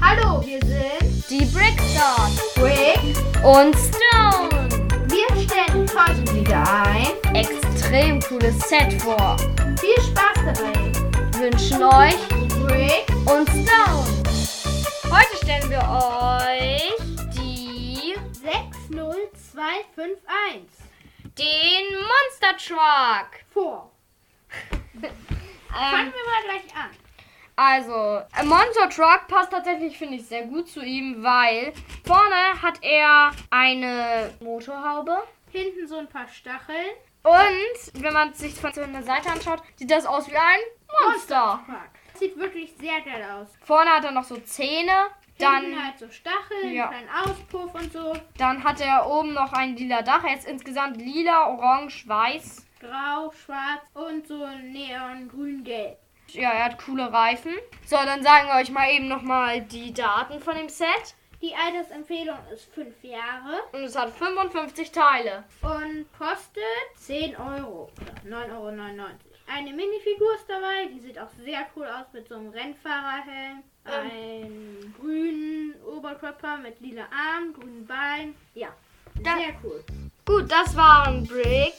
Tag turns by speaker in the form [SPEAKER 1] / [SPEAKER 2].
[SPEAKER 1] Hallo, wir sind
[SPEAKER 2] Die Brickstars
[SPEAKER 1] Brick.
[SPEAKER 2] und Stone.
[SPEAKER 1] Wir stellen heute wieder ein.
[SPEAKER 2] Extrem cooles Set vor.
[SPEAKER 1] Viel Spaß dabei.
[SPEAKER 2] Wünschen euch
[SPEAKER 1] Brick.
[SPEAKER 2] und Stone. Heute stellen wir euch die
[SPEAKER 1] 60251
[SPEAKER 2] den Monster Truck.
[SPEAKER 1] vor. Fangen
[SPEAKER 2] Ähm,
[SPEAKER 1] wir mal gleich an.
[SPEAKER 2] Also, ein Monster Truck passt tatsächlich, finde ich, sehr gut zu ihm, weil vorne hat er eine Motorhaube.
[SPEAKER 1] Hinten so ein paar Stacheln.
[SPEAKER 2] Und wenn man sich von der Seite anschaut, sieht das aus wie ein Monster.
[SPEAKER 1] Truck. Sieht wirklich sehr geil aus.
[SPEAKER 2] Vorne hat er noch so Zähne.
[SPEAKER 1] Hinten
[SPEAKER 2] Dann,
[SPEAKER 1] halt so Stacheln,
[SPEAKER 2] Ja.
[SPEAKER 1] kleinen Auspuff und so.
[SPEAKER 2] dann hat er oben noch ein lila Dach. Er ist insgesamt lila, orange, weiß.
[SPEAKER 1] Grau, schwarz und so neon, grün, gelb.
[SPEAKER 2] Ja, er hat coole Reifen. So, dann sagen wir euch mal eben nochmal die Daten von dem Set.
[SPEAKER 1] Die Altersempfehlung ist 5 Jahre
[SPEAKER 2] Und es hat 55 Teile.
[SPEAKER 1] und kostet 10 Euro oder 9,99 Euro. Eine Minifigur ist dabei, die sieht auch sehr cool aus mit so einem Rennfahrerhelm. Einen grünen Oberkörper mit lila Armen, grünen Beinen. Ja,
[SPEAKER 2] Da-
[SPEAKER 1] sehr cool.
[SPEAKER 2] Gut, das waren Brick